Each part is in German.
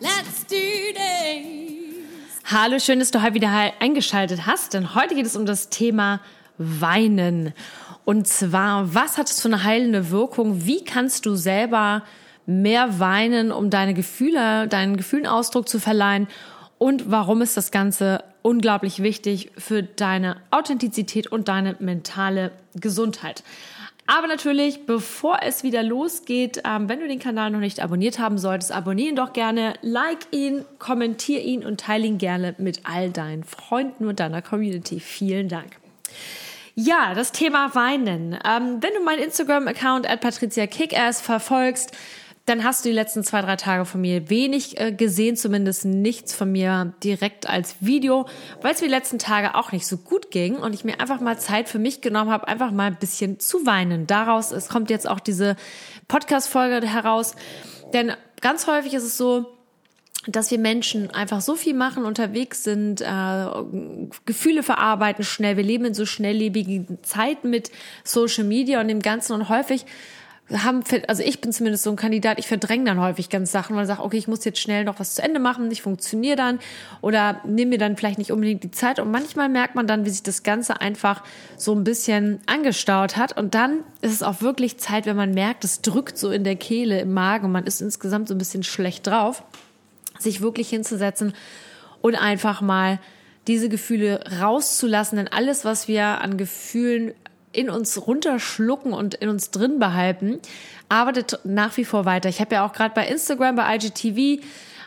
let's do this! Hallo, schön, dass du heute wieder eingeschaltet hast, denn heute geht es um das Thema Weinen. Und zwar, was hat es für eine heilende Wirkung? Wie kannst du selber mehr weinen, um deine Gefühle, deinen Gefühlen Ausdruck zu verleihen? Und warum ist das Ganze unglaublich wichtig für deine Authentizität und deine mentale Gesundheit? Aber natürlich, bevor es wieder losgeht, ähm, wenn du den Kanal noch nicht abonniert haben solltest, abonnieren doch gerne, like ihn, kommentier ihn und teile ihn gerne mit all deinen Freunden und deiner Community. Vielen Dank. Ja, das Thema Weinen. Ähm, wenn du meinen Instagram-Account at patriziakickass verfolgst, dann hast du die letzten zwei, drei Tage von mir wenig äh, gesehen, zumindest nichts von mir direkt als Video, weil es mir die letzten Tage auch nicht so gut ging und ich mir einfach mal Zeit für mich genommen habe, einfach mal ein bisschen zu weinen. Daraus, es kommt jetzt auch diese Podcast-Folge heraus, denn ganz häufig ist es so, dass wir Menschen einfach so viel machen, unterwegs sind, äh, Gefühle verarbeiten schnell. Wir leben in so schnelllebigen Zeiten mit Social Media und dem Ganzen und häufig haben, also ich bin zumindest so ein Kandidat, ich verdränge dann häufig ganz Sachen, weil ich sage, okay, ich muss jetzt schnell noch was zu Ende machen, ich funktioniere dann oder nehme mir dann vielleicht nicht unbedingt die Zeit. Und manchmal merkt man dann, wie sich das Ganze einfach so ein bisschen angestaut hat. Und dann ist es auch wirklich Zeit, wenn man merkt, es drückt so in der Kehle, im Magen, man ist insgesamt so ein bisschen schlecht drauf, sich wirklich hinzusetzen und einfach mal diese Gefühle rauszulassen, denn alles, was wir an Gefühlen in uns runterschlucken und in uns drin behalten, arbeitet nach wie vor weiter. Ich habe ja auch gerade bei Instagram, bei IGTV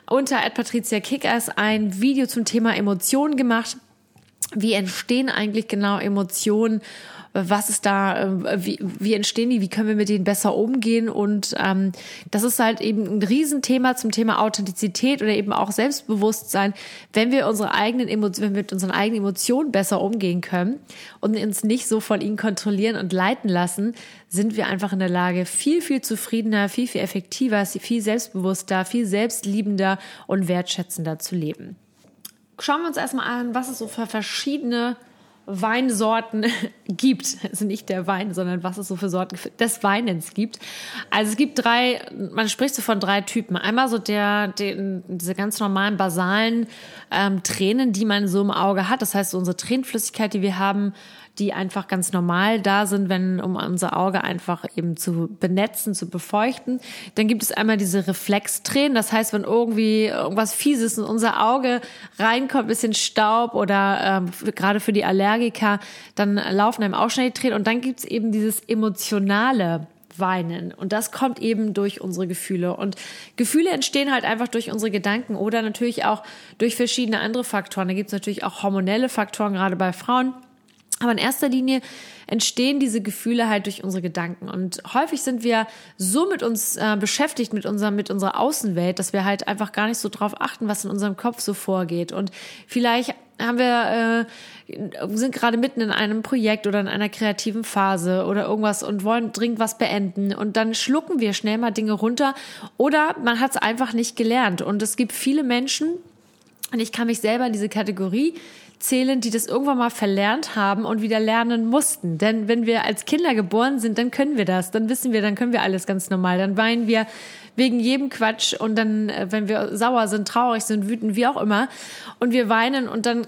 unter Patricia Kickers ein Video zum Thema Emotionen gemacht. Wie entstehen eigentlich genau Emotionen? Was ist da, äh, wie, wie entstehen die, wie können wir mit denen besser umgehen? Und ähm, das ist halt eben ein Riesenthema zum Thema Authentizität oder eben auch Selbstbewusstsein, wenn wir unsere eigenen Emotionen, wenn wir mit unseren eigenen Emotionen besser umgehen können und uns nicht so von ihnen kontrollieren und leiten lassen, sind wir einfach in der Lage, viel, viel zufriedener, viel, viel effektiver, viel selbstbewusster, viel selbstliebender und wertschätzender zu leben. Schauen wir uns erstmal an, was es so für verschiedene Weinsorten gibt. Also nicht der Wein, sondern was es so für Sorten des Weinens gibt. Also es gibt drei, man spricht so von drei Typen. Einmal so der, den, diese ganz normalen basalen ähm, Tränen, die man so im Auge hat. Das heißt, so unsere Tränenflüssigkeit, die wir haben, die einfach ganz normal da sind, wenn um unser Auge einfach eben zu benetzen, zu befeuchten. Dann gibt es einmal diese Reflextränen, das heißt, wenn irgendwie irgendwas Fieses in unser Auge reinkommt, bisschen Staub oder ähm, gerade für die Allergiker, dann laufen einem auch schnell die Tränen. Und dann gibt es eben dieses emotionale weinen. Und das kommt eben durch unsere Gefühle. Und Gefühle entstehen halt einfach durch unsere Gedanken oder natürlich auch durch verschiedene andere Faktoren. Da gibt es natürlich auch hormonelle Faktoren, gerade bei Frauen. Aber in erster Linie entstehen diese Gefühle halt durch unsere Gedanken. Und häufig sind wir so mit uns äh, beschäftigt, mit, unserem, mit unserer Außenwelt, dass wir halt einfach gar nicht so drauf achten, was in unserem Kopf so vorgeht. Und vielleicht haben wir, äh, sind gerade mitten in einem Projekt oder in einer kreativen Phase oder irgendwas und wollen dringend was beenden. Und dann schlucken wir schnell mal Dinge runter oder man hat es einfach nicht gelernt. Und es gibt viele Menschen, und ich kann mich selber in diese Kategorie zählen, die das irgendwann mal verlernt haben und wieder lernen mussten. Denn wenn wir als Kinder geboren sind, dann können wir das. Dann wissen wir, dann können wir alles ganz normal. Dann weinen wir wegen jedem Quatsch und dann, äh, wenn wir sauer sind, traurig sind, wütend, wie auch immer. Und wir weinen und dann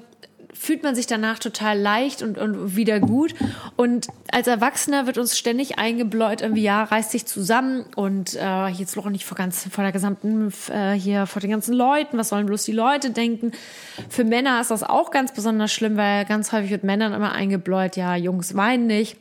fühlt man sich danach total leicht und, und wieder gut. Und als Erwachsener wird uns ständig eingebläut, irgendwie, ja, reißt sich zusammen und äh, jetzt noch nicht vor ganz, vor der gesamten, äh, hier vor den ganzen Leuten, was sollen bloß die Leute denken? Für Männer ist das auch ganz besonders schlimm, weil ganz häufig wird Männern immer eingebläut, ja, Jungs weinen nicht.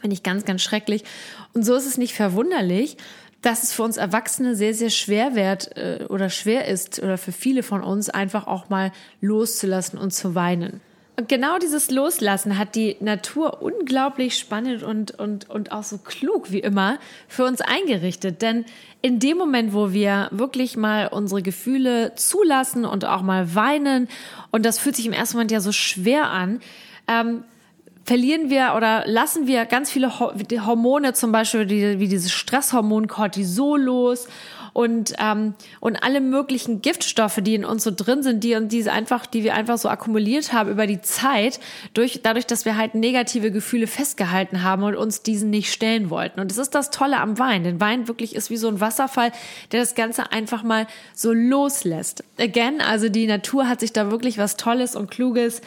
Finde ich ganz, ganz schrecklich. Und so ist es nicht verwunderlich, dass es für uns Erwachsene sehr, sehr schwer wird äh, oder schwer ist oder für viele von uns einfach auch mal loszulassen und zu weinen. Und genau dieses Loslassen hat die Natur unglaublich spannend und, und, und auch so klug wie immer für uns eingerichtet. Denn in dem Moment, wo wir wirklich mal unsere Gefühle zulassen und auch mal weinen, und das fühlt sich im ersten Moment ja so schwer an, ähm, verlieren wir oder lassen wir ganz viele Hormone, zum Beispiel wie, wie dieses Stresshormon Cortisol los und ähm, und alle möglichen Giftstoffe, die in uns so drin sind, die und diese einfach, die wir einfach so akkumuliert haben über die Zeit, durch dadurch, dass wir halt negative Gefühle festgehalten haben und uns diesen nicht stellen wollten. Und das ist das Tolle am Wein, denn Wein wirklich ist wie so ein Wasserfall, der das Ganze einfach mal so loslässt. Again, also die Natur hat sich da wirklich was Tolles und Kluges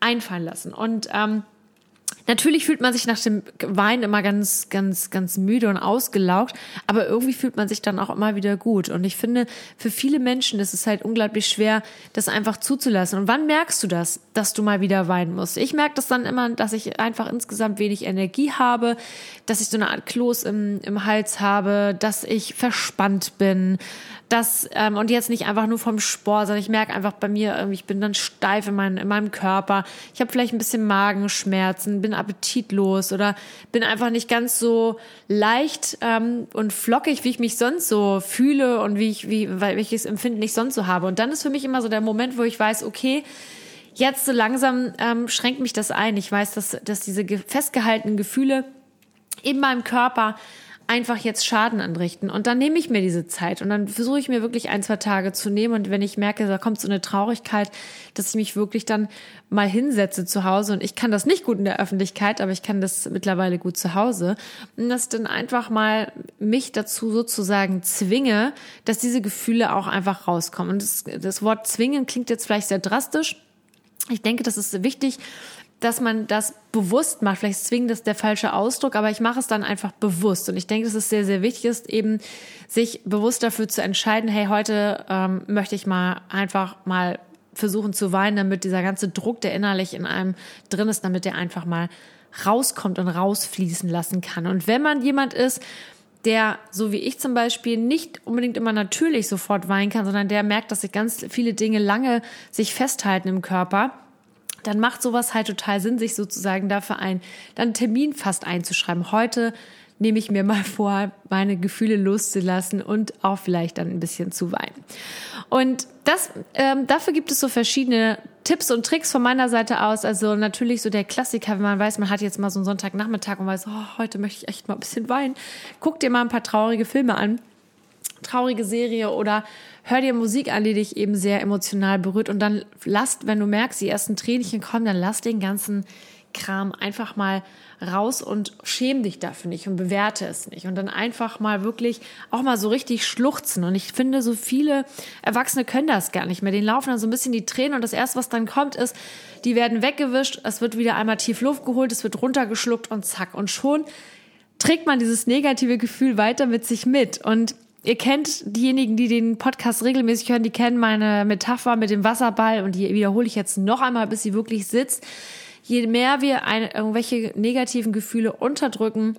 einfallen lassen und ähm, Natürlich fühlt man sich nach dem Wein immer ganz, ganz, ganz müde und ausgelaugt, aber irgendwie fühlt man sich dann auch immer wieder gut. Und ich finde, für viele Menschen ist es halt unglaublich schwer, das einfach zuzulassen. Und wann merkst du das, dass du mal wieder weinen musst? Ich merke das dann immer, dass ich einfach insgesamt wenig Energie habe, dass ich so eine Art Kloß im, im Hals habe, dass ich verspannt bin, das ähm, und jetzt nicht einfach nur vom Sport, sondern ich merke einfach bei mir, ich bin dann steif in, mein, in meinem Körper. Ich habe vielleicht ein bisschen Magenschmerzen, bin appetitlos oder bin einfach nicht ganz so leicht ähm, und flockig, wie ich mich sonst so fühle und wie ich, wie, weil welches Empfinden ich sonst so habe. Und dann ist für mich immer so der Moment, wo ich weiß, okay, jetzt so langsam ähm, schränkt mich das ein. Ich weiß, dass, dass diese festgehaltenen Gefühle in meinem Körper einfach jetzt Schaden anrichten. Und dann nehme ich mir diese Zeit und dann versuche ich mir wirklich ein, zwei Tage zu nehmen. Und wenn ich merke, da kommt so eine Traurigkeit, dass ich mich wirklich dann mal hinsetze zu Hause und ich kann das nicht gut in der Öffentlichkeit, aber ich kann das mittlerweile gut zu Hause. Und dass dann einfach mal mich dazu sozusagen zwinge, dass diese Gefühle auch einfach rauskommen. Und das, das Wort zwingen klingt jetzt vielleicht sehr drastisch. Ich denke, das ist wichtig, dass man das bewusst macht. Vielleicht zwingend ist der falsche Ausdruck, aber ich mache es dann einfach bewusst. Und ich denke, dass es sehr, sehr wichtig ist, eben sich bewusst dafür zu entscheiden, hey, heute ähm, möchte ich mal einfach mal versuchen zu weinen, damit dieser ganze Druck, der innerlich in einem drin ist, damit der einfach mal rauskommt und rausfließen lassen kann. Und wenn man jemand ist, der, so wie ich zum Beispiel, nicht unbedingt immer natürlich sofort weinen kann, sondern der merkt, dass sich ganz viele Dinge lange sich festhalten im Körper, dann macht sowas halt total Sinn, sich sozusagen dafür ein, dann einen Termin fast einzuschreiben. Heute nehme ich mir mal vor, meine Gefühle loszulassen und auch vielleicht dann ein bisschen zu weinen. Und das, ähm, dafür gibt es so verschiedene Tipps und Tricks von meiner Seite aus. Also natürlich so der Klassiker, wenn man weiß, man hat jetzt mal so einen Sonntagnachmittag und weiß, oh, heute möchte ich echt mal ein bisschen weinen. Guck dir mal ein paar traurige Filme an traurige Serie oder hör dir Musik an, die dich eben sehr emotional berührt und dann lass, wenn du merkst, die ersten Tränchen kommen, dann lass den ganzen Kram einfach mal raus und schäm dich dafür nicht und bewerte es nicht. Und dann einfach mal wirklich auch mal so richtig schluchzen. Und ich finde, so viele Erwachsene können das gar nicht mehr. Den laufen dann so ein bisschen die Tränen und das erste, was dann kommt, ist, die werden weggewischt, es wird wieder einmal tief Luft geholt, es wird runtergeschluckt und zack. Und schon trägt man dieses negative Gefühl weiter mit sich mit. Und Ihr kennt diejenigen, die den Podcast regelmäßig hören, die kennen meine Metapher mit dem Wasserball und die wiederhole ich jetzt noch einmal, bis sie wirklich sitzt. Je mehr wir eine, irgendwelche negativen Gefühle unterdrücken,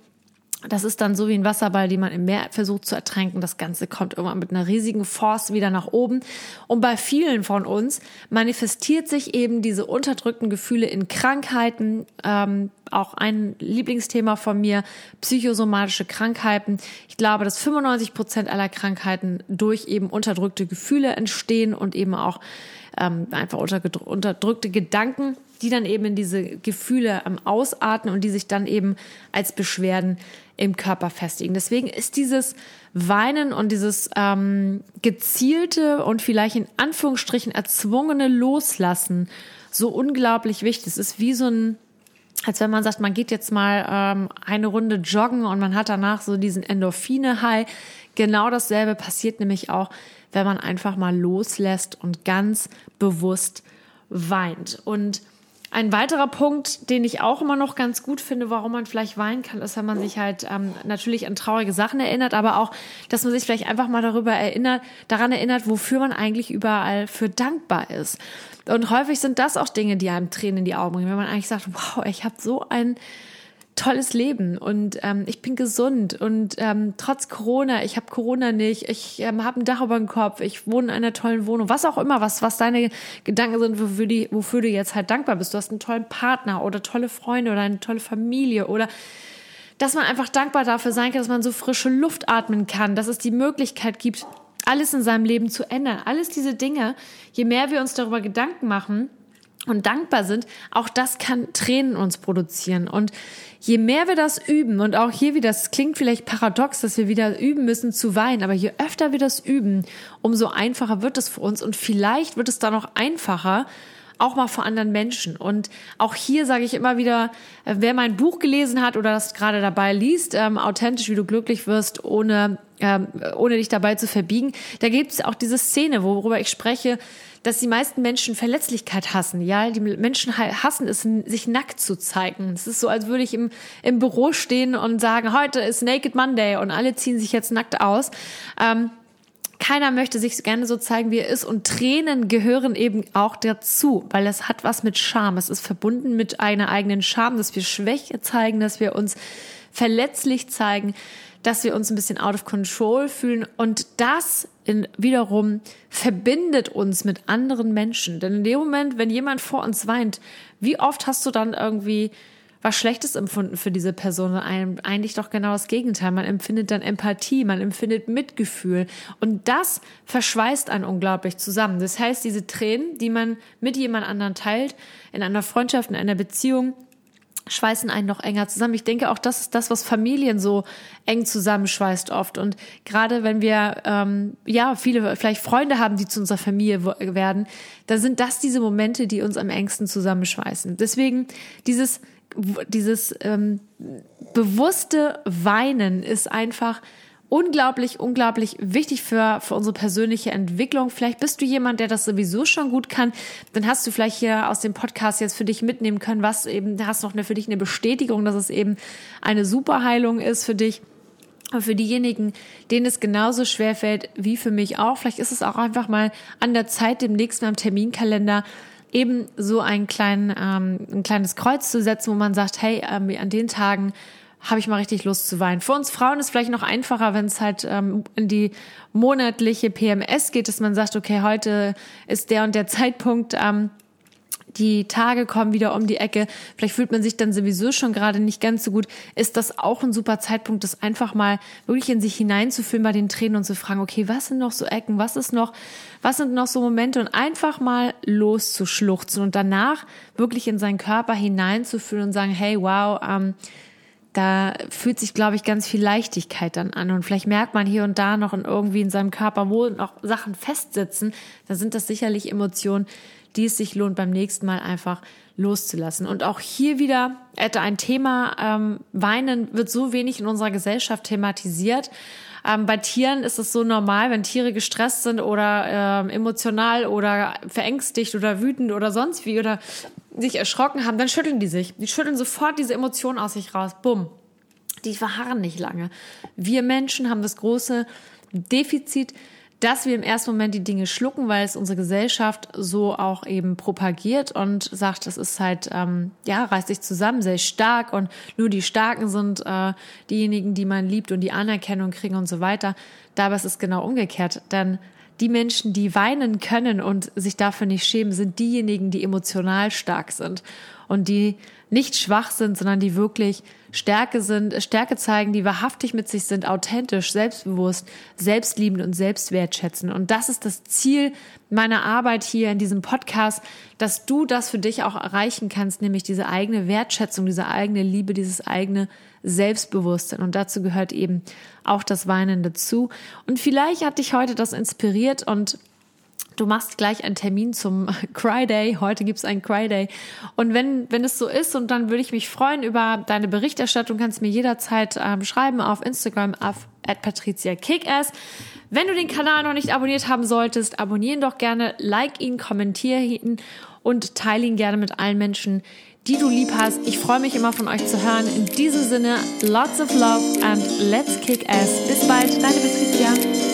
das ist dann so wie ein Wasserball, den man im Meer versucht zu ertränken. Das Ganze kommt irgendwann mit einer riesigen Force wieder nach oben. Und bei vielen von uns manifestiert sich eben diese unterdrückten Gefühle in Krankheiten. Ähm, auch ein Lieblingsthema von mir, psychosomatische Krankheiten. Ich glaube, dass 95 Prozent aller Krankheiten durch eben unterdrückte Gefühle entstehen und eben auch ähm, einfach unterdrückte Gedanken die dann eben in diese Gefühle am Ausatmen und die sich dann eben als Beschwerden im Körper festigen. Deswegen ist dieses Weinen und dieses ähm, gezielte und vielleicht in Anführungsstrichen erzwungene Loslassen so unglaublich wichtig. Es ist wie so ein als wenn man sagt, man geht jetzt mal ähm, eine Runde joggen und man hat danach so diesen Endorphine-High. Genau dasselbe passiert nämlich auch, wenn man einfach mal loslässt und ganz bewusst weint. Und ein weiterer Punkt, den ich auch immer noch ganz gut finde, warum man vielleicht weinen kann, ist, wenn man sich halt ähm, natürlich an traurige Sachen erinnert, aber auch, dass man sich vielleicht einfach mal darüber erinnert, daran erinnert, wofür man eigentlich überall für dankbar ist. Und häufig sind das auch Dinge, die einem Tränen in die Augen bringen, wenn man eigentlich sagt, wow, ich habe so ein tolles Leben und ähm, ich bin gesund und ähm, trotz Corona, ich habe Corona nicht, ich ähm, habe ein Dach über dem Kopf, ich wohne in einer tollen Wohnung, was auch immer, was, was deine Gedanken sind, wofür, die, wofür du jetzt halt dankbar bist. Du hast einen tollen Partner oder tolle Freunde oder eine tolle Familie oder dass man einfach dankbar dafür sein kann, dass man so frische Luft atmen kann, dass es die Möglichkeit gibt, alles in seinem Leben zu ändern. Alles diese Dinge, je mehr wir uns darüber Gedanken machen, und dankbar sind, auch das kann Tränen uns produzieren. Und je mehr wir das üben, und auch hier wieder, das klingt vielleicht paradox, dass wir wieder üben müssen zu weinen, aber je öfter wir das üben, umso einfacher wird es für uns und vielleicht wird es dann auch einfacher, auch mal vor anderen Menschen. Und auch hier sage ich immer wieder, äh, wer mein Buch gelesen hat oder das gerade dabei liest, ähm, authentisch, wie du glücklich wirst, ohne, ähm, ohne dich dabei zu verbiegen, da gibt es auch diese Szene, worüber ich spreche, dass die meisten Menschen Verletzlichkeit hassen. Ja, die Menschen hassen es, sich nackt zu zeigen. Es ist so, als würde ich im, im Büro stehen und sagen, heute ist Naked Monday und alle ziehen sich jetzt nackt aus. Ähm, keiner möchte sich gerne so zeigen, wie er ist. Und Tränen gehören eben auch dazu, weil es hat was mit Scham. Es ist verbunden mit einer eigenen Scham, dass wir Schwäche zeigen, dass wir uns verletzlich zeigen, dass wir uns ein bisschen out of control fühlen. Und das in, wiederum verbindet uns mit anderen Menschen. Denn in dem Moment, wenn jemand vor uns weint, wie oft hast du dann irgendwie was Schlechtes empfunden für diese Person? Eigentlich doch genau das Gegenteil. Man empfindet dann Empathie, man empfindet Mitgefühl. Und das verschweißt einen unglaublich zusammen. Das heißt, diese Tränen, die man mit jemand anderen teilt, in einer Freundschaft, in einer Beziehung, schweißen einen noch enger zusammen. Ich denke auch, das ist das, was Familien so eng zusammenschweißt oft. Und gerade wenn wir ähm, ja viele vielleicht Freunde haben, die zu unserer Familie werden, dann sind das diese Momente, die uns am engsten zusammenschweißen. Deswegen dieses dieses ähm, bewusste Weinen ist einfach unglaublich, unglaublich wichtig für, für unsere persönliche Entwicklung. Vielleicht bist du jemand, der das sowieso schon gut kann. Dann hast du vielleicht hier aus dem Podcast jetzt für dich mitnehmen können, was eben, hast noch eine, für dich eine Bestätigung, dass es eben eine Superheilung ist für dich. Aber für diejenigen, denen es genauso schwer fällt wie für mich auch, vielleicht ist es auch einfach mal an der Zeit, demnächst mal im Terminkalender eben so ein, kleinen, ähm, ein kleines Kreuz zu setzen, wo man sagt, hey, ähm, an den Tagen habe ich mal richtig Lust zu weinen. Für uns Frauen ist vielleicht noch einfacher, wenn es halt ähm, in die monatliche PMS geht, dass man sagt, okay, heute ist der und der Zeitpunkt, ähm, die Tage kommen wieder um die Ecke, vielleicht fühlt man sich dann sowieso schon gerade nicht ganz so gut, ist das auch ein super Zeitpunkt, das einfach mal wirklich in sich hineinzufühlen bei den Tränen und zu fragen, okay, was sind noch so Ecken, was ist noch, was sind noch so Momente und einfach mal loszuschluchzen und danach wirklich in seinen Körper hineinzufühlen und sagen, hey, wow, ähm, da fühlt sich, glaube ich, ganz viel Leichtigkeit dann an. Und vielleicht merkt man hier und da noch irgendwie in seinem Körper, wo noch Sachen festsitzen. Da sind das sicherlich Emotionen, die es sich lohnt, beim nächsten Mal einfach loszulassen. Und auch hier wieder hätte ein Thema, ähm, Weinen wird so wenig in unserer Gesellschaft thematisiert. Ähm, bei Tieren ist es so normal, wenn Tiere gestresst sind oder ähm, emotional oder verängstigt oder wütend oder sonst wie oder sich erschrocken haben, dann schütteln die sich. Die schütteln sofort diese Emotionen aus sich raus. Bumm. Die verharren nicht lange. Wir Menschen haben das große Defizit, dass wir im ersten Moment die Dinge schlucken, weil es unsere Gesellschaft so auch eben propagiert und sagt, das ist halt, ähm, ja, reißt sich zusammen, sehr stark und nur die Starken sind äh, diejenigen, die man liebt und die Anerkennung kriegen und so weiter. Dabei ist es genau umgekehrt, denn die Menschen, die weinen können und sich dafür nicht schämen, sind diejenigen, die emotional stark sind und die nicht schwach sind, sondern die wirklich Stärke sind, Stärke zeigen, die wahrhaftig mit sich sind, authentisch, selbstbewusst, selbstliebend und selbstwertschätzend. Und das ist das Ziel meiner Arbeit hier in diesem Podcast, dass du das für dich auch erreichen kannst, nämlich diese eigene Wertschätzung, diese eigene Liebe, dieses eigene Selbstbewusstsein. Und dazu gehört eben auch das Weinen dazu. Und vielleicht hat dich heute das inspiriert und du machst gleich einen Termin zum Cry Day. Heute gibt's einen Cry Day. Und wenn, wenn es so ist, und dann würde ich mich freuen über deine Berichterstattung, kannst mir jederzeit ähm, schreiben auf Instagram auf at Patricia Kickass. Wenn du den Kanal noch nicht abonniert haben solltest, abonnieren doch gerne, like ihn, kommentier ihn und teile ihn gerne mit allen Menschen, die du lieb hast. Ich freue mich immer von euch zu hören. In diesem Sinne, lots of love and let's kick ass. Bis bald, deine Patricia.